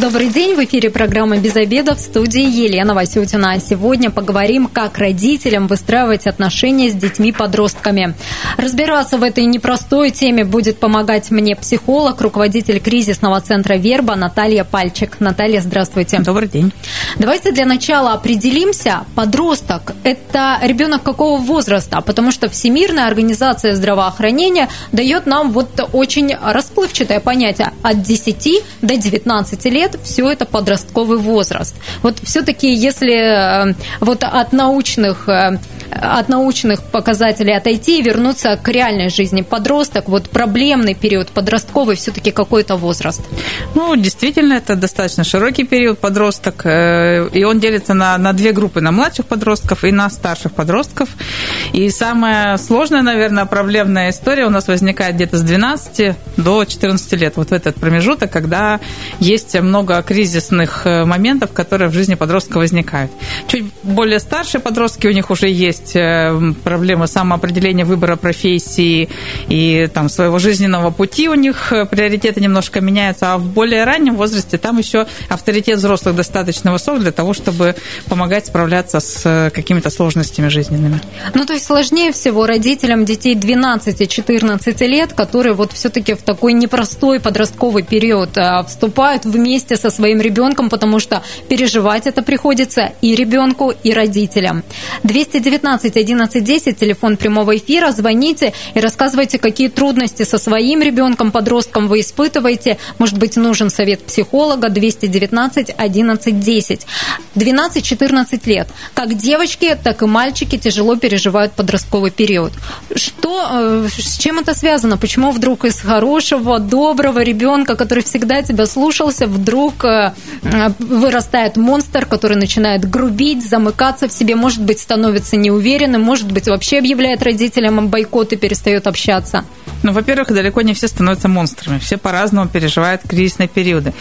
Добрый день, в эфире программа «Без обеда» в студии Елена Васютина. Сегодня поговорим, как родителям выстраивать отношения с детьми-подростками. Разбираться в этой непростой теме будет помогать мне психолог, руководитель кризисного центра «Верба» Наталья Пальчик. Наталья, здравствуйте. Добрый день. Давайте для начала определимся, подросток – это ребенок какого возраста? Потому что Всемирная организация здравоохранения дает нам вот очень расплывчатое понятие от 10 до 19 лет лет все это подростковый возраст. Вот все-таки если э, вот от научных э, от научных показателей отойти и вернуться к реальной жизни. Подросток, вот проблемный период, подростковый все-таки какой-то возраст. Ну, действительно, это достаточно широкий период подросток, э, и он делится на, на две группы, на младших подростков и на старших подростков. И самая сложная, наверное, проблемная история у нас возникает где-то с 12 до 14 лет. Вот в этот промежуток, когда есть много кризисных э, моментов, которые в жизни подростка возникают. Чуть более старшие подростки, у них уже есть э, проблемы самоопределения выбора профессии и там, своего жизненного пути, у них э, приоритеты немножко меняются, а в более раннем возрасте там еще авторитет взрослых достаточно высок для того, чтобы помогать справляться с какими-то сложностями жизненными. Ну, то есть сложнее всего родителям детей 12-14 лет, которые вот все-таки в такой непростой подростковый период вступают вместе со своим ребенком, потому что переживать это приходится и ребенку, и родителям. 219 11 10, телефон прямого эфира, звоните и рассказывайте, какие трудности со своим ребенком, подростком вы испытываете. Может быть, нужен совет психолога 219 11 10. 12-14 лет. Как девочки, так и мальчики тяжело переживают подростковый период. Что, э, с чем это связано? Почему вдруг из хорошего, доброго ребенка, который всегда тебя слушался, вдруг э, вырастает монстр, который начинает грубить, замыкаться в себе, может быть, становится неуверенным, может быть, вообще объявляет родителям бойкот и перестает общаться? Ну, во-первых, далеко не все становятся монстрами. Все по-разному переживают кризисные периоды.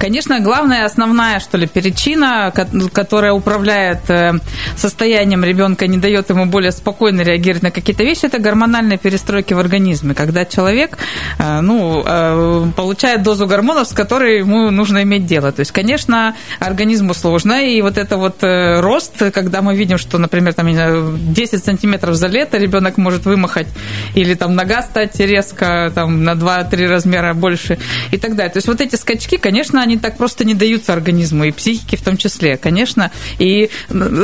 Конечно, главная, основная, что ли, причина, которая управляет э, состоянием ребенка, не дает ему более спокойно реагировать на какие-то вещи, это гормональные перестройки в организме. Когда человек э, ну, получает дозу гормонов, с которой ему нужно иметь дело. То есть, конечно, организму сложно, и вот это вот э, рост, когда мы видим, что, например, там, 10 сантиметров за лето ребенок может вымахать, или там нога стать резко там, на 2-3 размера больше и так далее. То есть вот эти скачки, конечно, они так просто не даются организму, и психике в том числе, конечно. И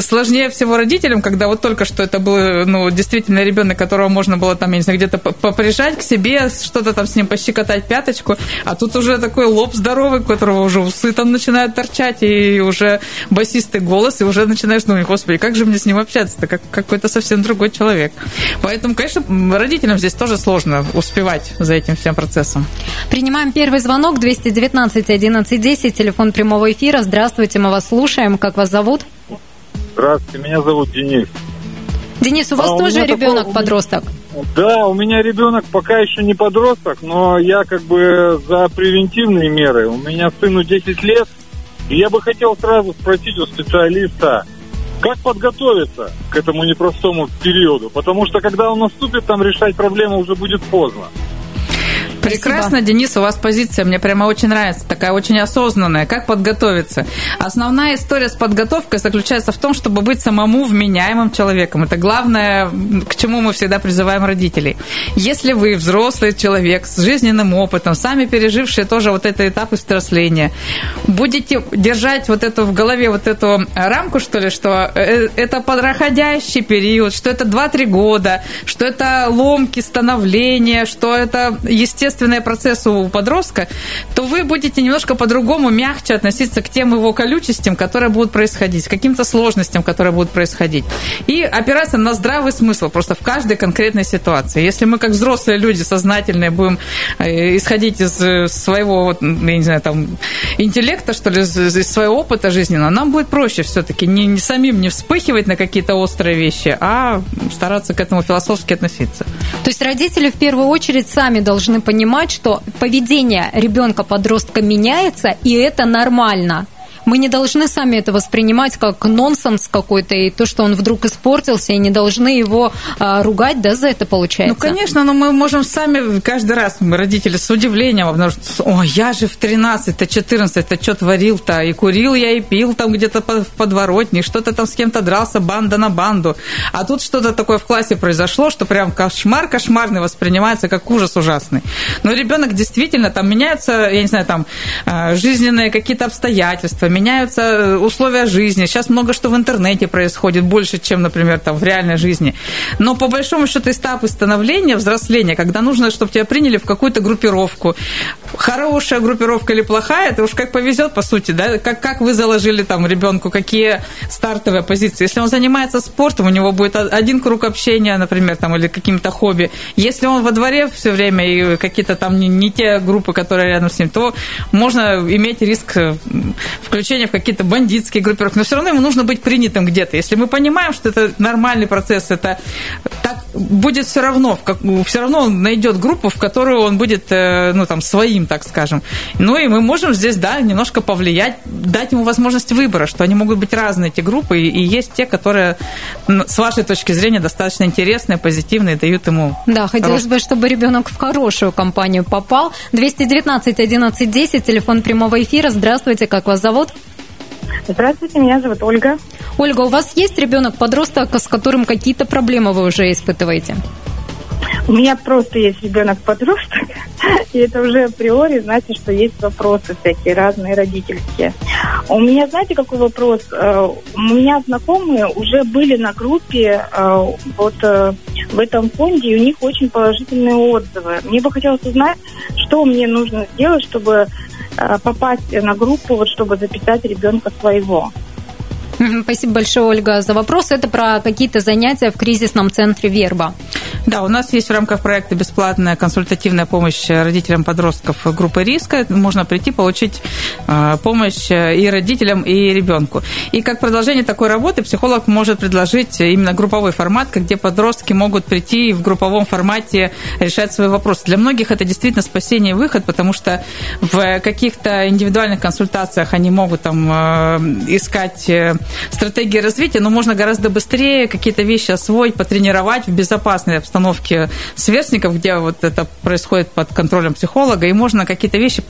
сложнее всего родителям, когда вот только что это был ну, действительно ребенок, которого можно было там, я не знаю, где-то поприжать к себе, что-то там с ним пощекотать пяточку, а тут уже такой лоб здоровый, у которого уже усы там начинают торчать, и уже басистый голос, и уже начинаешь думать, господи, как же мне с ним общаться-то, как какой-то совсем другой человек. Поэтому, конечно, родителям здесь тоже сложно успевать за этим всем процессом. Принимаем первый звонок 219 11 10, телефон прямого эфира. Здравствуйте, мы вас слушаем. Как вас зовут? Здравствуйте, меня зовут Денис. Денис, у вас а тоже ребенок-подросток? Да, у меня ребенок пока еще не подросток, но я как бы за превентивные меры. У меня сыну 10 лет, и я бы хотел сразу спросить у специалиста, как подготовиться к этому непростому периоду? Потому что когда он наступит, там решать проблему уже будет поздно. Прекрасно, Спасибо. Денис, у вас позиция мне прямо очень нравится, такая очень осознанная. Как подготовиться? Основная история с подготовкой заключается в том, чтобы быть самому вменяемым человеком. Это главное, к чему мы всегда призываем родителей. Если вы взрослый человек с жизненным опытом, сами пережившие тоже вот этот этап взросления, будете держать вот эту в голове вот эту рамку, что ли, что э, это подроходящий период, что это 2-3 года, что это ломки становления, что это естественно естественные процессы у подростка, то вы будете немножко по-другому, мягче относиться к тем его колючестям, которые будут происходить, к каким-то сложностям, которые будут происходить. И опираться на здравый смысл просто в каждой конкретной ситуации. Если мы, как взрослые люди, сознательные, будем э, исходить из э, своего, я не знаю, там, интеллекта, что ли, из своего опыта жизненного, нам будет проще все-таки не, не самим не вспыхивать на какие-то острые вещи, а стараться к этому философски относиться. То есть родители в первую очередь сами должны понимать, что поведение ребенка-подростка меняется, и это нормально Мы не должны сами это воспринимать как нонсенс какой-то, и то, что он вдруг испортился, и не должны его а, ругать, да, за это получается? Ну, конечно, но мы можем сами каждый раз, мы родители, с удивлением обнаружить, о, я же в 13-то, 14-то что творил-то, и курил я, и пил там где-то в подворотне, что-то там с кем-то дрался, банда на банду. А тут что-то такое в классе произошло, что прям кошмар кошмарный воспринимается как ужас ужасный. Но ребенок действительно, там меняются, я не знаю, там а, жизненные какие-то обстоятельства, меняются э, условия жизни. Сейчас много что в интернете происходит, больше, чем, например, там в реальной жизни. Но по большому счету этапы становления, взросления, когда нужно, чтобы тебя приняли в какую-то группировку, хорошая группировка или плохая, это уж как повезет, по сути, да, как, как вы заложили там ребенку, какие стартовые позиции. Если он занимается спортом, у него будет один круг общения, например, там, или каким-то хобби. Если он во дворе все время и какие-то там не, не те группы, которые рядом с ним, то можно иметь риск включения в какие-то бандитские группировки. Но все равно ему нужно быть принятым где-то. Если мы понимаем, что это нормальный процесс, это так будет все равно, как, все равно он найдет группу, в которую он будет, э, ну, там, своим, так скажем. Ну, и мы можем здесь, да, немножко повлиять, дать ему возможность выбора, что они могут быть разные, эти группы, и, и есть те, которые, с вашей точки зрения, достаточно интересные, позитивные, дают ему... Да, хотелось бы, чтобы ребенок в хорошую компанию попал. 219 11 10, телефон прямого эфира. Здравствуйте, как вас зовут? Здравствуйте, меня зовут Ольга. Ольга, у вас есть ребенок-подросток, с которым какие-то проблемы вы уже испытываете? У меня просто есть ребенок-подросток, и это уже априори значит, что есть вопросы всякие разные родительские. У меня, знаете, какой вопрос? Э, у меня знакомые уже были на группе э, вот э, в этом фонде, и у них очень положительные отзывы. Мне бы хотелось узнать, что мне нужно сделать, чтобы попасть на группу, вот чтобы записать ребенка своего. Спасибо большое, Ольга, за вопрос. Это про какие-то занятия в кризисном центре «Верба». Да, у нас есть в рамках проекта бесплатная консультативная помощь родителям подростков группы риска. Можно прийти, получить э, помощь и родителям, и ребенку. И как продолжение такой работы психолог может предложить именно групповой формат, где подростки могут прийти и в групповом формате решать свои вопросы. Для многих это действительно спасение и выход, потому что в каких-то индивидуальных консультациях они могут там э, искать э, стратегии развития, но можно гораздо быстрее какие-то вещи освоить, потренировать в безопасной обстановке сверстников, где вот это происходит под контролем психолога, и можно какие-то вещи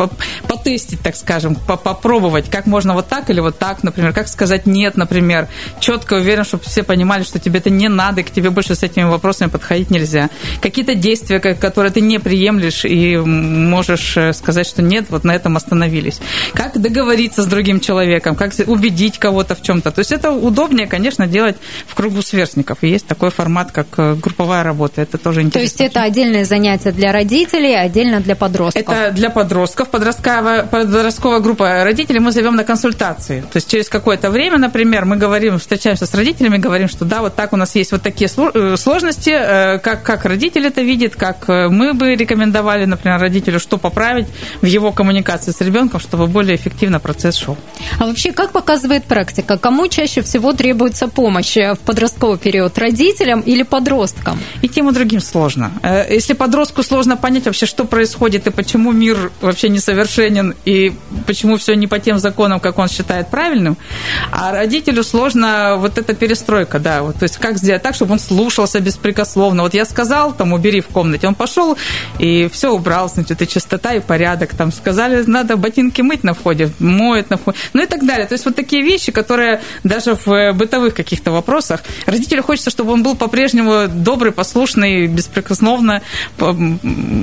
потестить, так скажем, попробовать, как можно вот так или вот так, например, как сказать нет, например, четко уверен, чтобы все понимали, что тебе это не надо, и к тебе больше с этими вопросами подходить нельзя. Какие-то действия, которые ты не приемлешь, и можешь э, сказать, что нет, вот на этом остановились. Как договориться с другим человеком, как убедить кого-то в чем-то. То есть это удобнее, конечно, делать в кругу сверстников. И есть такой формат, как э, групповая работа. Это тоже интересно. То есть это отдельное занятие для родителей, отдельно для подростков? Это для подростков. Подростковая, подростковая группа родителей мы зовем на консультации. То есть через какое-то время, например, мы говорим, встречаемся с родителями, говорим, что да, вот так у нас есть вот такие э, сложности, э, как, как родитель это видит, как мы бы рекомендовали, например, родителю, что поправить в его коммуникации с ребенком, чтобы более эффективно процесс шел. А вообще, как показывает практика, кому чаще всего требуется помощь в подростковый период? Родителям или подросткам? И тем, и другим сложно. Э, если подростку сложно понять вообще, что происходит и почему мир вообще несовершенен, и почему все не по тем законам, как он считает правильным, а родителю сложно вот эта перестройка, да, вот, то есть как сделать так, чтобы он слушался беспрекословно. Вот я сказал, там, убери в комнате, он пошел и все убрал, значит, и чистота, и порядок. Там сказали, надо ботинки мыть на входе, моет на входе, ну и так далее. То есть вот такие вещи, которые даже в э, бытовых каких-то вопросах. Родителю хочется, чтобы он был по-прежнему добрый, послушный, беспрекословно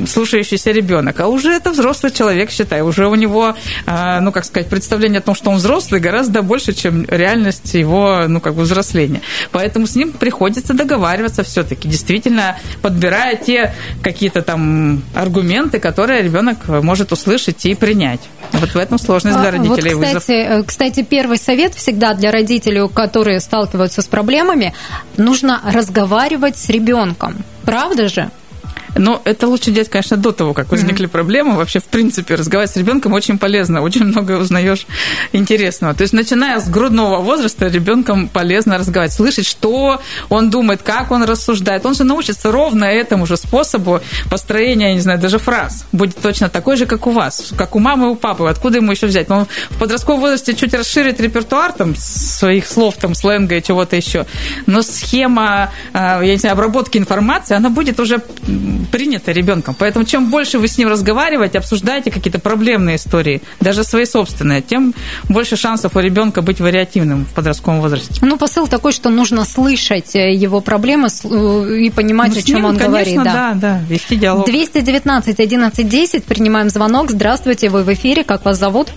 слушающийся ребенок. А уже это взрослый человек, считай. Уже у него, а, ну, как сказать, представление о том, что он взрослый, гораздо больше, чем реальность его, ну, как бы взросления. Поэтому с ним приходится договариваться все-таки, действительно подбирая те какие-то там аргументы, которые ребенок может услышать и принять. Вот в этом сложность для родителей. Вот, кстати, вызов. кстати, первый совет всегда для родителей, которые сталкиваются с проблемами, нужно разговаривать с ребенком. Правда же? Но это лучше делать, конечно, до того, как возникли mm-hmm. проблемы. Вообще, в принципе, разговаривать с ребенком очень полезно, очень много узнаешь интересного. То есть, начиная с грудного возраста, ребенком полезно разговаривать, слышать, что он думает, как он рассуждает. Он же научится ровно этому же способу построения, я не знаю, даже фраз. Будет точно такой же, как у вас, как у мамы и у папы. Откуда ему еще взять? Он в подростковом возрасте чуть расширит репертуар там, своих слов, там, сленга и чего-то еще. Но схема, а, я не знаю, обработки информации, она будет уже принята ребенком. Поэтому чем больше вы с ним разговариваете, обсуждаете какие-то проблемные истории, даже свои собственные, тем больше шансов у ребенка быть вариативным в подростковом возрасте. Ну, посыл такой, что нужно слышать э, его проблемы э, и понимать, ну, о чем ним, он конечно, говорит. Да, да, да, вести диалог. 219 11 10, принимаем звонок. Здравствуйте, вы в эфире, как вас зовут?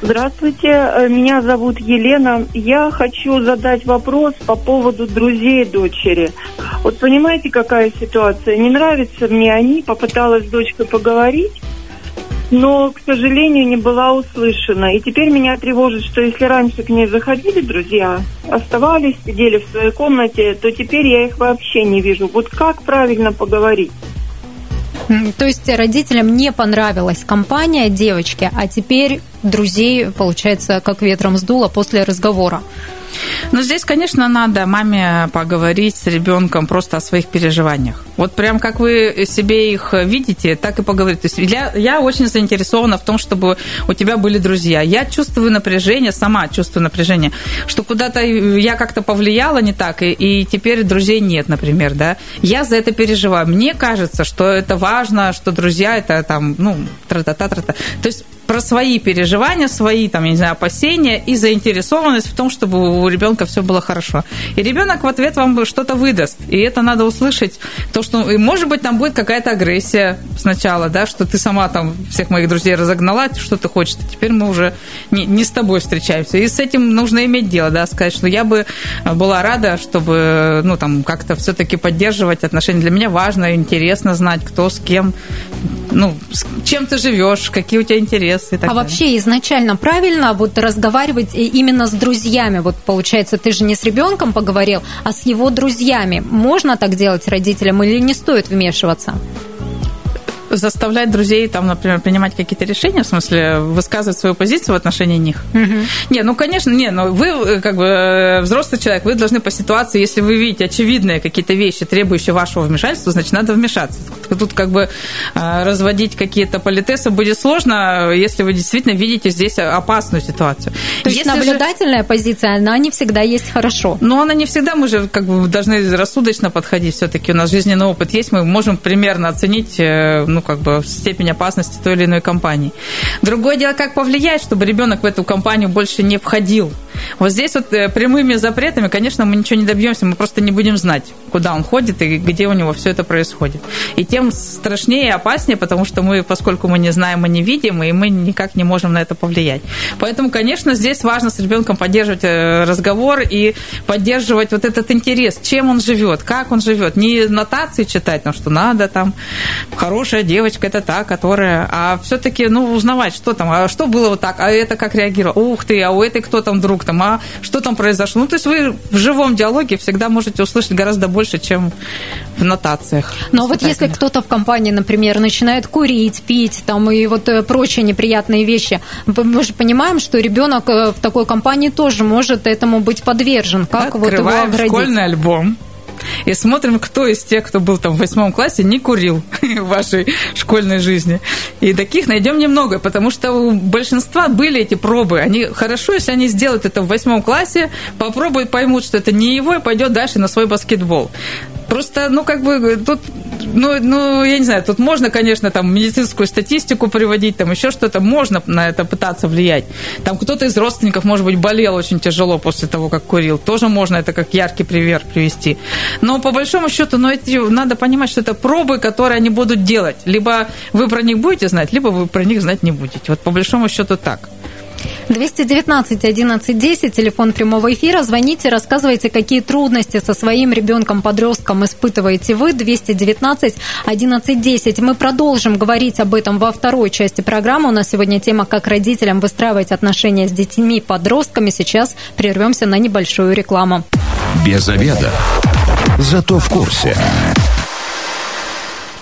Здравствуйте, э, меня зовут Елена. Я хочу задать вопрос по поводу друзей дочери. Вот понимаете, какая ситуация? Не нравятся мне они, попыталась с дочкой поговорить, но, к сожалению, не была услышана. И теперь меня тревожит, что если раньше к ней заходили друзья, оставались, сидели в своей комнате, то теперь я их вообще не вижу. Вот как правильно поговорить? То есть родителям не понравилась компания девочки, а теперь друзей, получается, как ветром сдуло после разговора. Но здесь, конечно, надо маме поговорить с ребенком просто о своих переживаниях. Вот прям как вы себе их видите, так и поговорить. То есть я, я очень заинтересована в том, чтобы у тебя были друзья. Я чувствую напряжение, сама чувствую напряжение, что куда-то я как-то повлияла не так, и, и теперь друзей нет, например, да. Я за это переживаю. Мне кажется, что это важно, что друзья это там, ну, тра-та-та-та-та. То есть про свои переживания, свои, там, я не знаю, опасения и заинтересованность в том, чтобы у ребенка все было хорошо. И ребенок в ответ вам что-то выдаст. И это надо услышать. То, что, может быть, там будет какая-то агрессия сначала, да, что ты сама там всех моих друзей разогнала, что ты хочешь. Теперь мы уже не, не с тобой встречаемся. И с этим нужно иметь дело, да, сказать, что я бы была рада, чтобы, ну, там, как-то все-таки поддерживать отношения. Для меня важно, интересно знать, кто с кем, ну, с чем ты живешь, какие у тебя интересы. А далее. вообще изначально правильно вот разговаривать именно с друзьями? Вот получается, ты же не с ребенком поговорил, а с его друзьями. Можно так делать родителям или не стоит вмешиваться? Заставлять друзей, там, например, принимать какие-то решения, в смысле высказывать свою позицию в отношении них. Угу. Не, ну, конечно, не, но вы, э, как бы, э, взрослый человек, вы должны по ситуации, если вы видите очевидные какие-то вещи, требующие вашего вмешательства, значит, надо вмешаться. Тут, как бы, э, разводить какие-то политесы будет сложно, если вы действительно видите здесь опасную ситуацию. То есть если наблюдательная же... позиция, она не всегда есть хорошо. Но она не всегда, мы же, как бы, должны рассудочно подходить все-таки. У нас жизненный опыт есть, мы можем примерно оценить, ну, ну, как бы степень опасности той или иной компании. Другое дело, как повлиять, чтобы ребенок в эту компанию больше не входил. Вот здесь вот э, прямыми запретами, конечно, мы ничего не добьемся, мы просто не будем знать, куда он ходит и где у него все это происходит. И тем страшнее и опаснее, потому что мы, поскольку мы не знаем и не видим, и мы никак не можем на это повлиять. Поэтому, конечно, здесь важно с ребенком поддерживать э, разговор и поддерживать вот этот интерес, чем он живет, как он живет. Не нотации читать, ну, что надо там, хорошая девочка, это та, которая, а все-таки, ну, узнавать, что там, а что было вот так, а это как реагировало, ух ты, а у этой кто там друг там, а что там произошло. Ну, то есть вы в живом диалоге всегда можете услышать гораздо больше, чем в нотациях. Но вот если кто-то в компании, например, начинает курить, пить там и вот э, прочие неприятные вещи, мы же понимаем, что ребенок э, в такой компании тоже может этому быть подвержен. Как Открываем вот его оградить? школьный альбом и смотрим, кто из тех, кто был там в восьмом классе, не курил в вашей школьной жизни. И таких найдем немного, потому что у большинства были эти пробы. Они хорошо, если они сделают это в восьмом классе, попробуют, поймут, что это не его, и пойдет дальше на свой баскетбол. Просто, ну, как бы, тут, ну, ну, я не знаю, тут можно, конечно, там, медицинскую статистику приводить, там, еще что-то, можно на это пытаться влиять. Там кто-то из родственников, может быть, болел очень тяжело после того, как курил. Тоже можно это как яркий пример привести. Но, по большому счету, ну, эти, надо понимать, что это пробы, которые они будут делать. Либо вы про них будете знать, либо вы про них знать не будете. Вот, по большому счету, так. 219 11 10, телефон прямого эфира. Звоните, рассказывайте, какие трудности со своим ребенком-подростком испытываете вы. 219 11 10. Мы продолжим говорить об этом во второй части программы. У нас сегодня тема, как родителям выстраивать отношения с детьми-подростками. Сейчас прервемся на небольшую рекламу. Без обеда. Зато в курсе.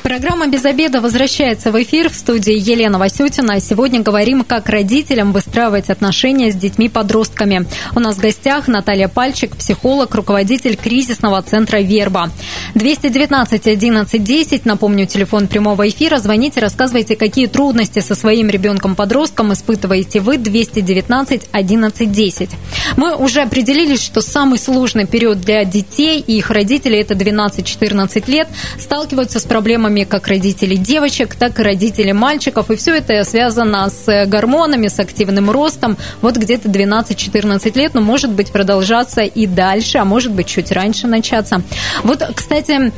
Программа «Без обеда» возвращается в эфир в студии Елена Васютина. Сегодня говорим, как родителям выстраивать отношения с детьми-подростками. У нас в гостях Наталья Пальчик, психолог, руководитель кризисного центра «Верба». 219 11 10, напомню, телефон прямого эфира. Звоните, рассказывайте, какие трудности со своим ребенком-подростком испытываете вы. 219 11 10. Мы уже определились, что самый сложный период для детей и их родителей – это 12-14 лет. Сталкиваются с проблемами проблемами как родителей девочек, так и родителей мальчиков. И все это связано с гормонами, с активным ростом. Вот где-то 12-14 лет, но может быть продолжаться и дальше, а может быть чуть раньше начаться. Вот, кстати,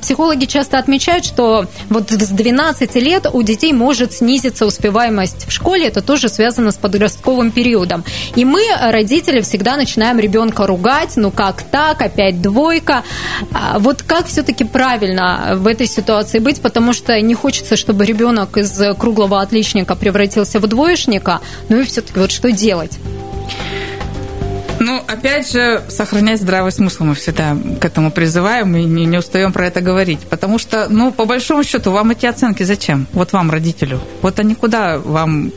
психологи часто отмечают, что вот с 12 лет у детей может снизиться успеваемость в школе. Это тоже связано с подростковым периодом. И мы, родители, всегда начинаем ребенка ругать. Ну как так? Опять двойка. А вот как все-таки правильно в этой ситуации быть, потому что не хочется, чтобы ребенок из круглого отличника превратился в двоечника. Ну и все-таки вот что делать? Ну, опять же, сохранять здравый смысл мы всегда к этому призываем и не, не устаем про это говорить. Потому что, ну, по большому счету, вам эти оценки зачем? Вот вам, родителю. Вот они куда вам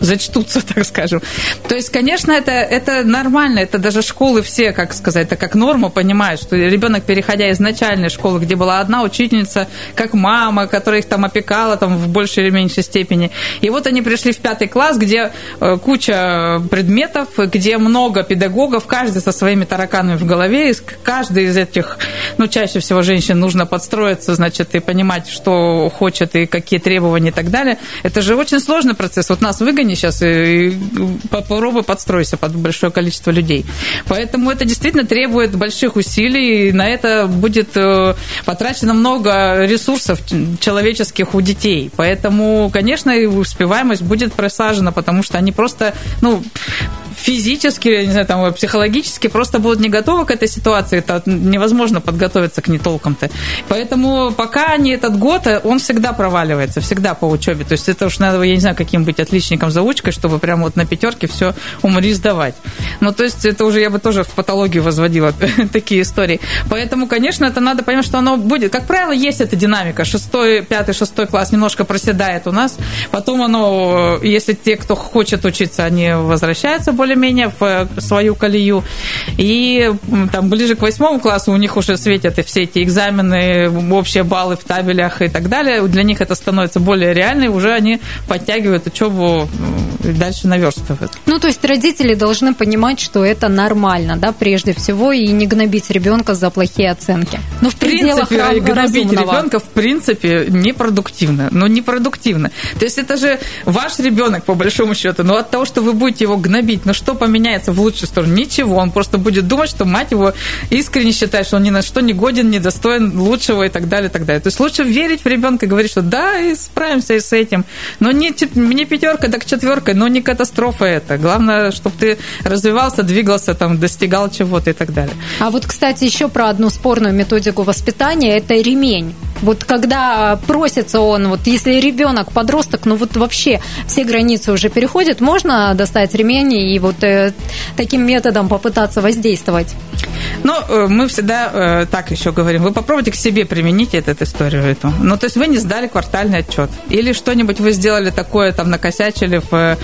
зачтутся, так скажем. То есть, конечно, это, это нормально, это даже школы все, как сказать, это как норму понимают, что ребенок, переходя из начальной школы, где была одна учительница, как мама, которая их там опекала там, в большей или меньшей степени, и вот они пришли в пятый класс, где э, куча предметов, где много педагогов, каждый со своими тараканами в голове, и каждый из этих, ну, чаще всего женщин нужно подстроиться, значит, и понимать, что хочет, и какие требования и так далее. Это же очень сложный процесс. Вот нас выгонят сейчас, и, и попробуй подстройся под большое количество людей. Поэтому это действительно требует больших усилий, и на это будет э, потрачено много ресурсов человеческих у детей. Поэтому, конечно, успеваемость будет просажена, потому что они просто, ну, физически, не знаю, там, психологически просто будут не готовы к этой ситуации, это невозможно подготовиться к ней толком-то. Поэтому пока не этот год, он всегда проваливается, всегда по учебе. То есть это уж надо, я не знаю, каким быть отличником заучкой, чтобы прямо вот на пятерке все умри сдавать. Ну, то есть это уже я бы тоже в патологию возводила такие истории. Поэтому, конечно, это надо понимать, что оно будет. Как правило, есть эта динамика. Шестой, пятый, шестой класс немножко проседает у нас. Потом оно, если те, кто хочет учиться, они возвращаются более более-менее в э, свою колею. И там ближе к восьмому классу у них уже светят и все эти экзамены, общие баллы в табелях и так далее. Для них это становится более реально, и уже они подтягивают учебу и дальше наверстывают. Ну, то есть родители должны понимать, что это нормально, да, прежде всего, и не гнобить ребенка за плохие оценки. Ну, в, в пределах принципе, гнобить ребенка, в принципе, непродуктивно. Но непродуктивно. То есть это же ваш ребенок, по большому счету. Но от того, что вы будете его гнобить, ну что поменяется в лучшую сторону? Ничего. Он просто будет думать, что мать его искренне считает, что он ни на что не годен, не достоин лучшего и так далее, и так далее. То есть лучше верить в ребенка и говорить, что да, и справимся и с этим. Но не, не пятерка, так четверка, но не катастрофа это. Главное, чтобы ты развивался, двигался, там, достигал чего-то и так далее. А вот, кстати, еще про одну спорную методику воспитания – это ремень. Вот когда просится он, вот если ребенок, подросток, ну вот вообще все границы уже переходит, можно достать ремень и вот э, таким методом попытаться воздействовать? Ну, э, мы всегда э, так еще говорим. Вы попробуйте к себе применить эту историю эту. Ну, то есть вы не сдали квартальный отчет. Или что-нибудь вы сделали такое, там, накосячили в, э,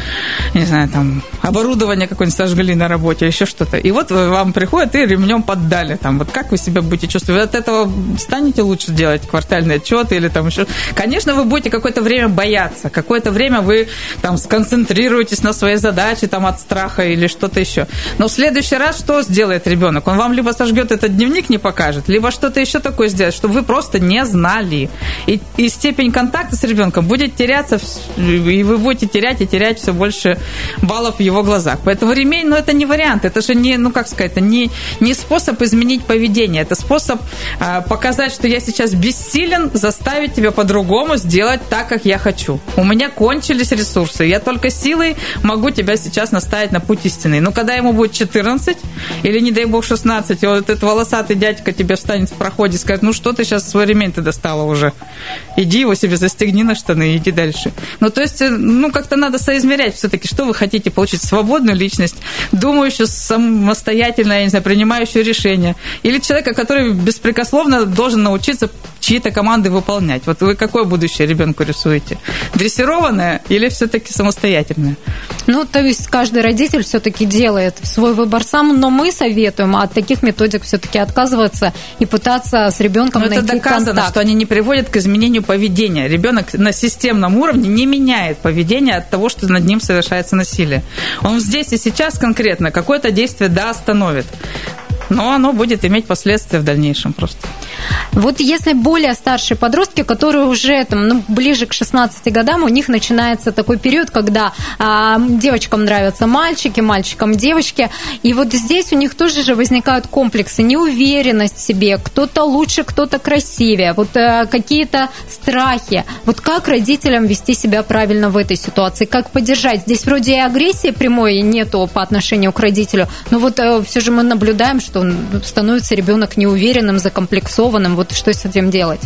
не знаю, там, оборудование какое-нибудь сожгли на работе, еще что-то. И вот вам приходят и ремнем поддали. Там, вот как вы себя будете чувствовать? Вы от этого станете лучше делать квартальный отчет или там еще... Конечно, вы будете какое-то время бояться. Какое-то время вы там сконцентрируетесь на своей задаче там от страха или что-то еще. Но в следующий раз что сделает ребенок? Он вам либо сожгет этот дневник, не покажет, либо что-то еще такое сделает, чтобы вы просто не знали. И, и степень контакта с ребенком будет теряться, и вы будете терять и терять все больше баллов в его глазах. Поэтому ремень, ну, это не вариант, это же не, ну, как сказать, это не, не способ изменить поведение, это способ э, показать, что я сейчас бессилен заставить тебя по-другому сделать так, как я хочу. У меня кончились ресурсы, я только силой могу тебя сейчас наставить на путь истины. Но когда ему будет 14, или, не дай бог, 16, 12, и вот этот волосатый дядька тебе встанет в проходе и скажет, ну что ты сейчас свой ремень ты достала уже? Иди его себе застегни на штаны и иди дальше. Ну, то есть, э, ну, как-то надо соизмерять все-таки, что вы хотите получить, свободную личность, думающую самостоятельно, я не знаю, принимающую решения, или человека, который беспрекословно должен научиться чьи-то команды выполнять. Вот вы какое будущее ребенку рисуете? Дрессированное или все-таки самостоятельное? Ну, то есть каждый родитель все-таки делает свой выбор сам, но мы советуем от таких методик все-таки отказываться и пытаться с ребенком но найти это доказано, контакт. что они не приводят к изменению поведения. Ребенок на системном уровне не меняет поведение от того, что над ним совершается насилие. Он здесь и сейчас конкретно какое-то действие да остановит но оно будет иметь последствия в дальнейшем просто. Вот если более старшие подростки, которые уже там, ну, ближе к 16 годам, у них начинается такой период, когда а, девочкам нравятся мальчики, мальчикам девочки, и вот здесь у них тоже же возникают комплексы, неуверенность в себе, кто-то лучше, кто-то красивее, вот а, какие-то страхи. Вот как родителям вести себя правильно в этой ситуации, как поддержать? Здесь вроде и агрессии прямой нету по отношению к родителю, но вот а, э, все же мы наблюдаем, что становится ребенок неуверенным, закомплексованным. Вот что с этим делать?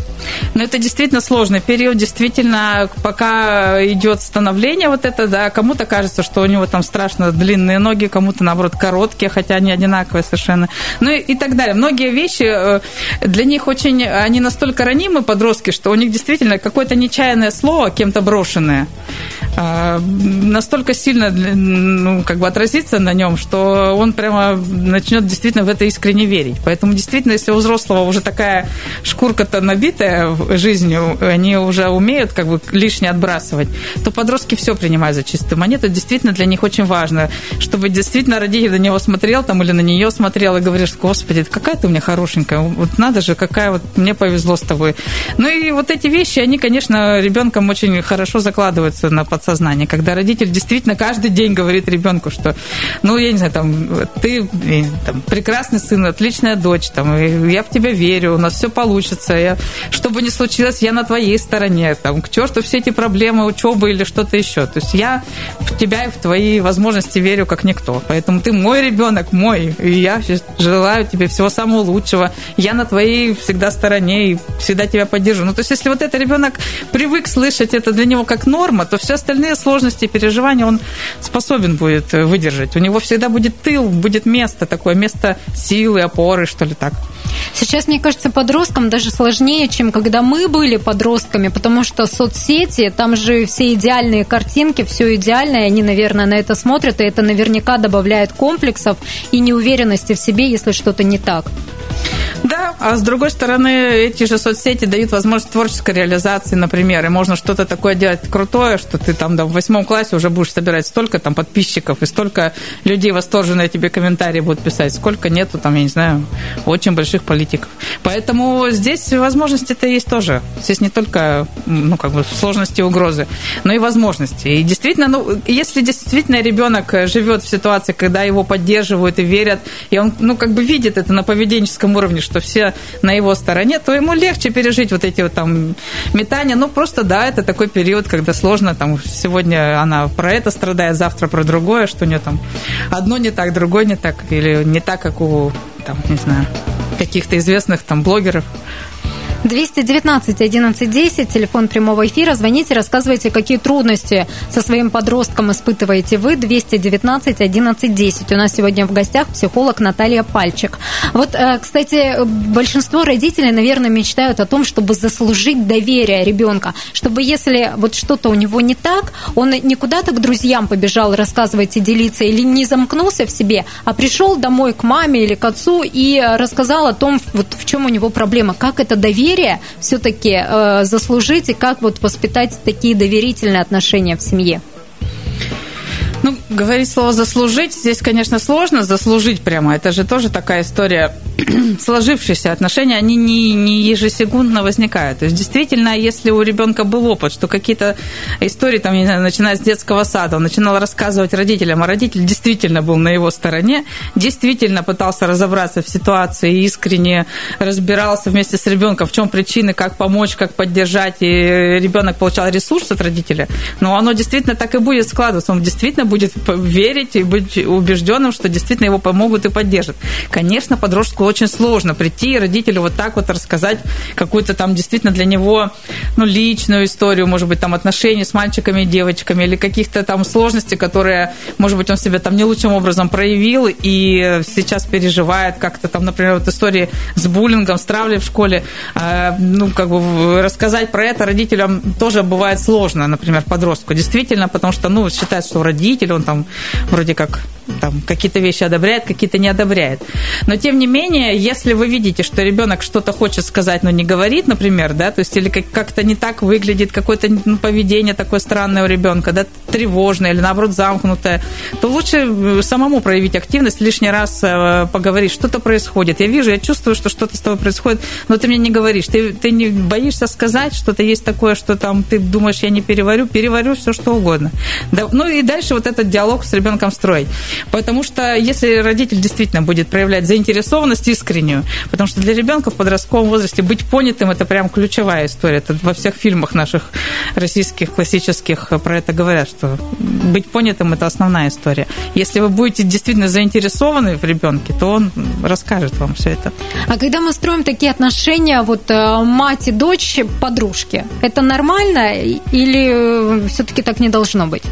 Ну, это действительно сложный период. Действительно, пока идет становление вот это, да, кому-то кажется, что у него там страшно длинные ноги, кому-то, наоборот, короткие, хотя они одинаковые совершенно. Ну и, и так далее. Многие вещи э, для них очень, они настолько ранимы, подростки, что у них действительно какое-то нечаянное слово, кем-то брошенное, э, настолько сильно ну, как бы отразится на нем, что он прямо начнет действительно в это искренне верить. Поэтому действительно, если у взрослого уже такая шкурка-то набитая жизнью, они уже умеют как бы лишнее отбрасывать, то подростки все принимают за чистую монету. Это действительно для них очень важно, чтобы действительно родитель на него смотрел там или на нее смотрел и говоришь, господи, какая ты у меня хорошенькая, вот надо же, какая вот мне повезло с тобой. Ну и вот эти вещи, они, конечно, ребенком очень хорошо закладываются на подсознание, когда родитель действительно каждый день говорит ребенку, что, ну, я не знаю, там, ты там, прекрасно прекрасный сын, отличная дочь, там, я в тебя верю, у нас все получится, я, что бы ни случилось, я на твоей стороне, там, к черту все эти проблемы, учебы или что-то еще. То есть я в тебя и в твои возможности верю как никто. Поэтому ты мой ребенок, мой, и я желаю тебе всего самого лучшего. Я на твоей всегда стороне и всегда тебя поддержу. Ну, то есть если вот этот ребенок привык слышать это для него как норма, то все остальные сложности и переживания он способен будет выдержать. У него всегда будет тыл, будет место такое, место силы, опоры, что ли так. Сейчас, мне кажется, подросткам даже сложнее, чем когда мы были подростками, потому что соцсети, там же все идеальные картинки, все идеальное, они, наверное, на это смотрят, и это наверняка добавляет комплексов и неуверенности в себе, если что-то не так. Да, а с другой стороны, эти же соцсети дают возможность творческой реализации, например, и можно что-то такое делать крутое, что ты там да, в восьмом классе уже будешь собирать столько там подписчиков и столько людей восторженные тебе комментарии будут писать, сколько нету там, я не знаю, очень больших политиков. Поэтому здесь возможности-то есть тоже. Здесь не только ну, как бы сложности и угрозы, но и возможности. И действительно, ну, если действительно ребенок живет в ситуации, когда его поддерживают и верят, и он, ну, как бы видит это на поведенческом уровне, что все на его стороне, то ему легче пережить вот эти вот там метания. Ну, просто, да, это такой период, когда сложно, там, сегодня она про это страдает, завтра про другое, что у нее там одно не так, другое не так, или не так, как у, там, не знаю, каких-то известных там блогеров. 219 11 10, телефон прямого эфира. Звоните, рассказывайте, какие трудности со своим подростком испытываете вы. 219 11 10. У нас сегодня в гостях психолог Наталья Пальчик. Вот, э, кстати, большинство родителей, наверное, мечтают о том, чтобы заслужить доверие ребенка, чтобы если вот что-то у него не так, он не куда-то к друзьям побежал рассказывать и делиться, или не замкнулся в себе, а пришел домой к маме или к отцу и рассказал о том, вот в чем у него проблема, как это доверие доверие все-таки э, заслужить и как вот воспитать такие доверительные отношения в семье? Ну, говорить слово «заслужить» здесь, конечно, сложно. Заслужить прямо. Это же тоже такая история сложившиеся отношения, они не, не ежесекундно возникают. То есть, действительно, если у ребенка был опыт, что какие-то истории, там, не знаю, начиная с детского сада, он начинал рассказывать родителям, а родитель действительно был на его стороне, действительно пытался разобраться в ситуации, искренне разбирался вместе с ребенком, в чем причины, как помочь, как поддержать, и ребенок получал ресурс от родителя, но оно действительно так и будет складываться, он действительно будет верить и быть убежденным, что действительно его помогут и поддержат. Конечно, подростку очень сложно прийти и родителю вот так вот рассказать какую-то там действительно для него ну, личную историю, может быть, там отношения с мальчиками и девочками или каких-то там сложностей, которые, может быть, он себя там не лучшим образом проявил и сейчас переживает как-то там, например, вот истории с буллингом, с травлей в школе, а, ну, как бы рассказать про это родителям тоже бывает сложно, например, подростку, действительно, потому что, ну, считает, что родитель, он там вроде как там какие-то вещи одобряет, какие-то не одобряет. Но тем не менее, если вы видите, что ребенок что-то хочет сказать, но не говорит, например, да, то есть или как-то не так выглядит, какое-то ну, поведение такое странное у ребенка, да, тревожное или наоборот замкнутое, то лучше э, самому проявить активность, лишний раз э, поговорить, что-то происходит. Я вижу, я чувствую, что что-то с тобой происходит, но ты мне не говоришь, ты, ты не боишься сказать, что-то есть такое, что там ты думаешь, я не переварю, переварю все что угодно. Да, ну и дальше вот этот диалог с ребенком строить. Потому что если родитель действительно будет проявлять заинтересованность искреннюю, потому что для ребенка в подростковом возрасте быть понятым – это прям ключевая история. Это во всех фильмах наших российских классических про это говорят, что быть понятым – это основная история. Если вы будете действительно заинтересованы в ребенке, то он расскажет вам все это. А когда мы строим такие отношения, вот э, мать и дочь, подружки, это нормально или э, все-таки так не должно быть?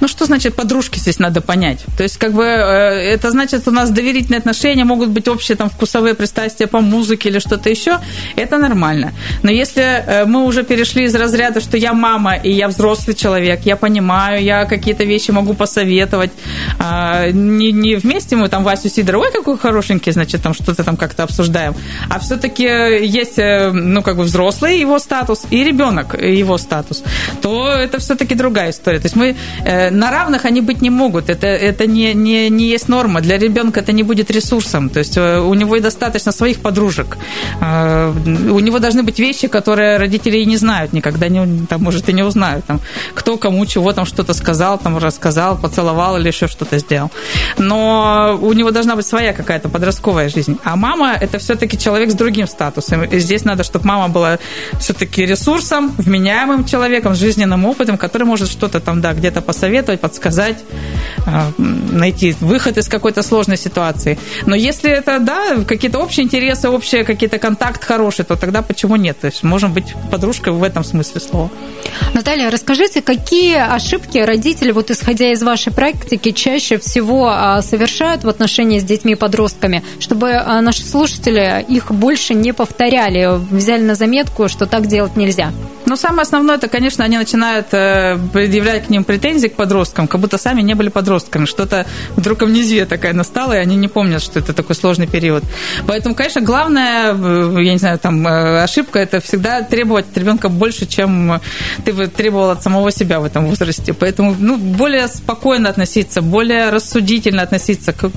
Ну, что значит подружки здесь надо понять? То есть, как бы, э, это значит, у нас доверительные отношения, могут быть общие там вкусовые пристрастия по музыке или что-то еще, это нормально. Но если э, мы уже перешли из разряда, что я мама и я взрослый человек, я понимаю, я какие-то вещи могу посоветовать, а, не, не вместе мы там Васю Сидорова, ой, какой хорошенький, значит, там что-то там как-то обсуждаем, а все-таки есть, э, ну, как бы взрослый его статус и ребенок его статус, то это все-таки другая история. То есть мы на равных они быть не могут. Это, это не, не, не есть норма. Для ребенка это не будет ресурсом. То есть э, у него и достаточно своих подружек. Э, у него должны быть вещи, которые родители и не знают никогда, не, там, может, и не узнают. Там, кто кому чего там что-то сказал, там, рассказал, поцеловал или еще что-то сделал. Но у него должна быть своя какая-то подростковая жизнь. А мама – это все-таки человек с другим статусом. И здесь надо, чтобы мама была все-таки ресурсом, вменяемым человеком, с жизненным опытом, который может что-то там, да, где-то посоветовать подсказать, а, найти выход из какой-то сложной ситуации. Но если это, да, какие-то общие интересы, общие какие-то контакт хороший, то тогда почему нет? То есть можем быть подружкой в этом смысле слова. Наталья, расскажите, какие ошибки родители, вот исходя из вашей практики, чаще всего а, совершают в отношении с детьми и подростками, чтобы а, наши слушатели их больше не повторяли, взяли на заметку, что так делать нельзя? Ну, самое основное, это, конечно, они начинают э, предъявлять к ним претензии к подросткам, как будто сами не были подростками. Что-то вдруг амнезия такая настала, и они не помнят, что это такой сложный период. Поэтому, конечно, главная, э, я не знаю, там, э, ошибка – это всегда требовать от ребенка больше, чем ты бы требовал от самого себя в этом возрасте. Поэтому, ну, более спокойно относиться, более рассудительно относиться, к,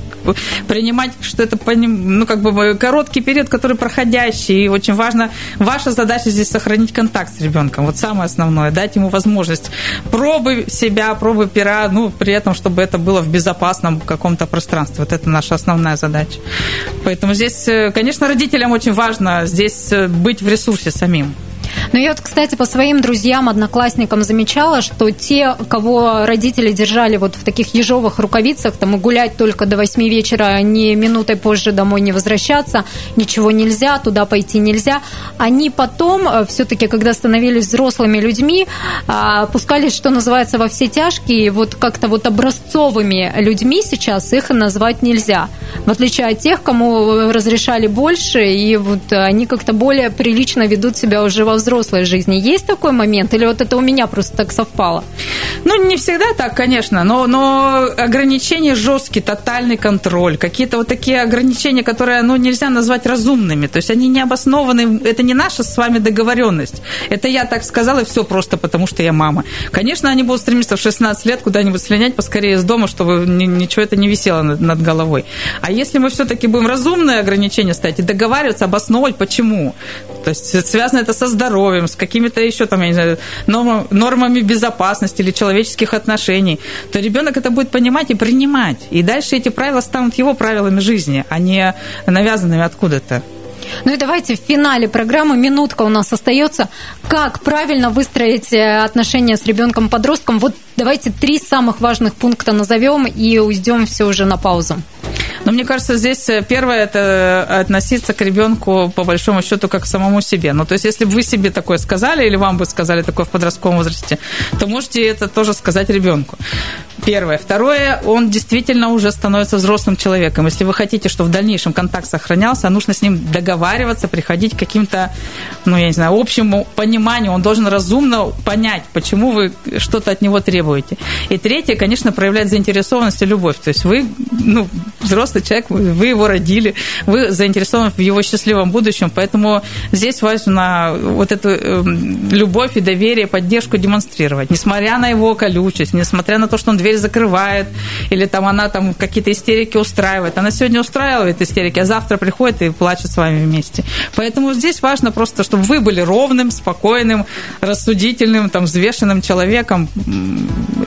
принимать, что это, ну, как бы короткий период, который проходящий, и очень важно, ваша задача здесь сохранить контакт с ребенком ребенком. Вот самое основное, дать ему возможность пробы себя, пробы пера, ну, при этом, чтобы это было в безопасном каком-то пространстве. Вот это наша основная задача. Поэтому здесь, э, конечно, родителям очень важно здесь э, быть в ресурсе самим. Ну, я вот, кстати, по своим друзьям, одноклассникам замечала, что те, кого родители держали вот в таких ежовых рукавицах, там и гулять только до 8 вечера, ни минутой позже домой не возвращаться, ничего нельзя, туда пойти нельзя, они потом, э, все-таки, когда становились взрослыми людьми, а, пускались, что называется, во все тяжкие, вот как-то вот образцовыми людьми сейчас их назвать нельзя. В отличие от тех, кому разрешали больше, и вот они как-то более прилично ведут себя уже во взрослой жизни. Есть такой момент? Или вот это у меня просто так совпало? Ну, не всегда так, конечно, но, но ограничения жесткие, тотальный контроль, какие-то вот такие ограничения, которые, ну, нельзя назвать разумными, то есть они не обоснованы, это не наша с вами договоренность. Это я так сказала, и все просто потому, что я мама. Конечно, они будут стремиться в 16 лет куда-нибудь слинять поскорее из дома, чтобы ничего это не висело над, над головой. А если мы все-таки будем разумные ограничения ставить и договариваться, обосновывать, почему? То есть связано это со здоровьем, с какими-то еще там, я не знаю, нормами безопасности или человеческих отношений, то ребенок это будет понимать и принимать. И дальше эти правила станут его правилами жизни, а не навязанными откуда-то. Ну и давайте в финале программы, минутка у нас остается, как правильно выстроить э, отношения с ребенком-подростком. Вот давайте три самых важных пункта назовем и уйдем все уже на паузу. Но мне кажется, здесь э, первое это относиться к ребенку по большому счету как к самому себе. Ну, то есть, если бы вы себе такое сказали, или вам бы сказали такое в подростковом возрасте, то можете это тоже сказать ребенку. Первое. Второе, он действительно уже становится взрослым человеком. Если вы хотите, чтобы в дальнейшем контакт сохранялся, нужно с ним договариваться, приходить к каким-то, ну, я не знаю, общему пониманию. Он должен разумно понять, почему вы что-то от него требуете. И третье, конечно, проявлять заинтересованность и любовь. То есть вы, ну, взрослый человек, вы его родили, вы заинтересованы в его счастливом будущем, поэтому здесь важно вот эту эм, любовь и доверие, поддержку демонстрировать. Несмотря на его колючесть, несмотря на то, что он дверь закрывает, или там она там какие-то истерики устраивает. Она сегодня устраивает истерики, а завтра приходит и плачет с вами вместе. Поэтому здесь важно просто, чтобы вы были ровным, спокойным, рассудительным, там, взвешенным человеком,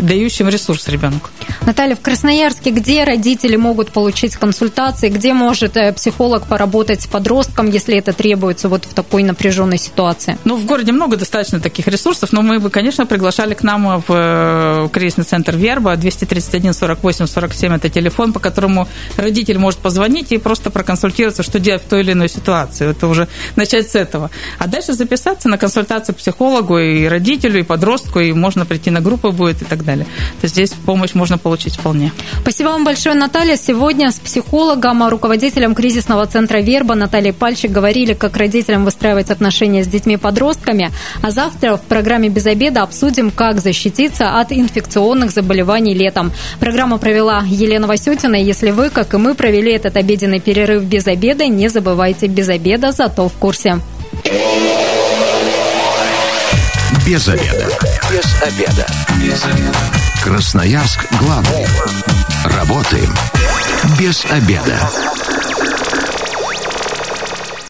дающим ресурс ребенку. Наталья, в Красноярске где родители могут получить консультации, где может э, психолог поработать с подростком, если это требуется вот в такой напряженной ситуации? Ну, в городе много достаточно таких ресурсов, но мы бы, конечно, приглашали к нам в э, кризисный центр Верба, 231 48 47 это телефон, по которому родитель может позвонить и просто проконсультироваться, что делать в той или иной ситуации. Это уже начать с этого. А дальше записаться на консультацию психологу и родителю, и подростку, и можно прийти на группу будет и так далее. То есть здесь помощь можно получить вполне. Спасибо вам большое, Наталья. Сегодня с психологом, руководителем кризисного центра Верба Натальей Пальчик говорили, как родителям выстраивать отношения с детьми-подростками. А завтра в программе «Без обеда» обсудим, как защититься от инфекционных заболеваний летом. Программу провела Елена Васютина. Если вы, как и мы, провели этот обеденный перерыв без обеда, не забывайте без обеда, зато в курсе. Без обеда. Без обеда. Без обеда. Красноярск главный. Работаем без обеда.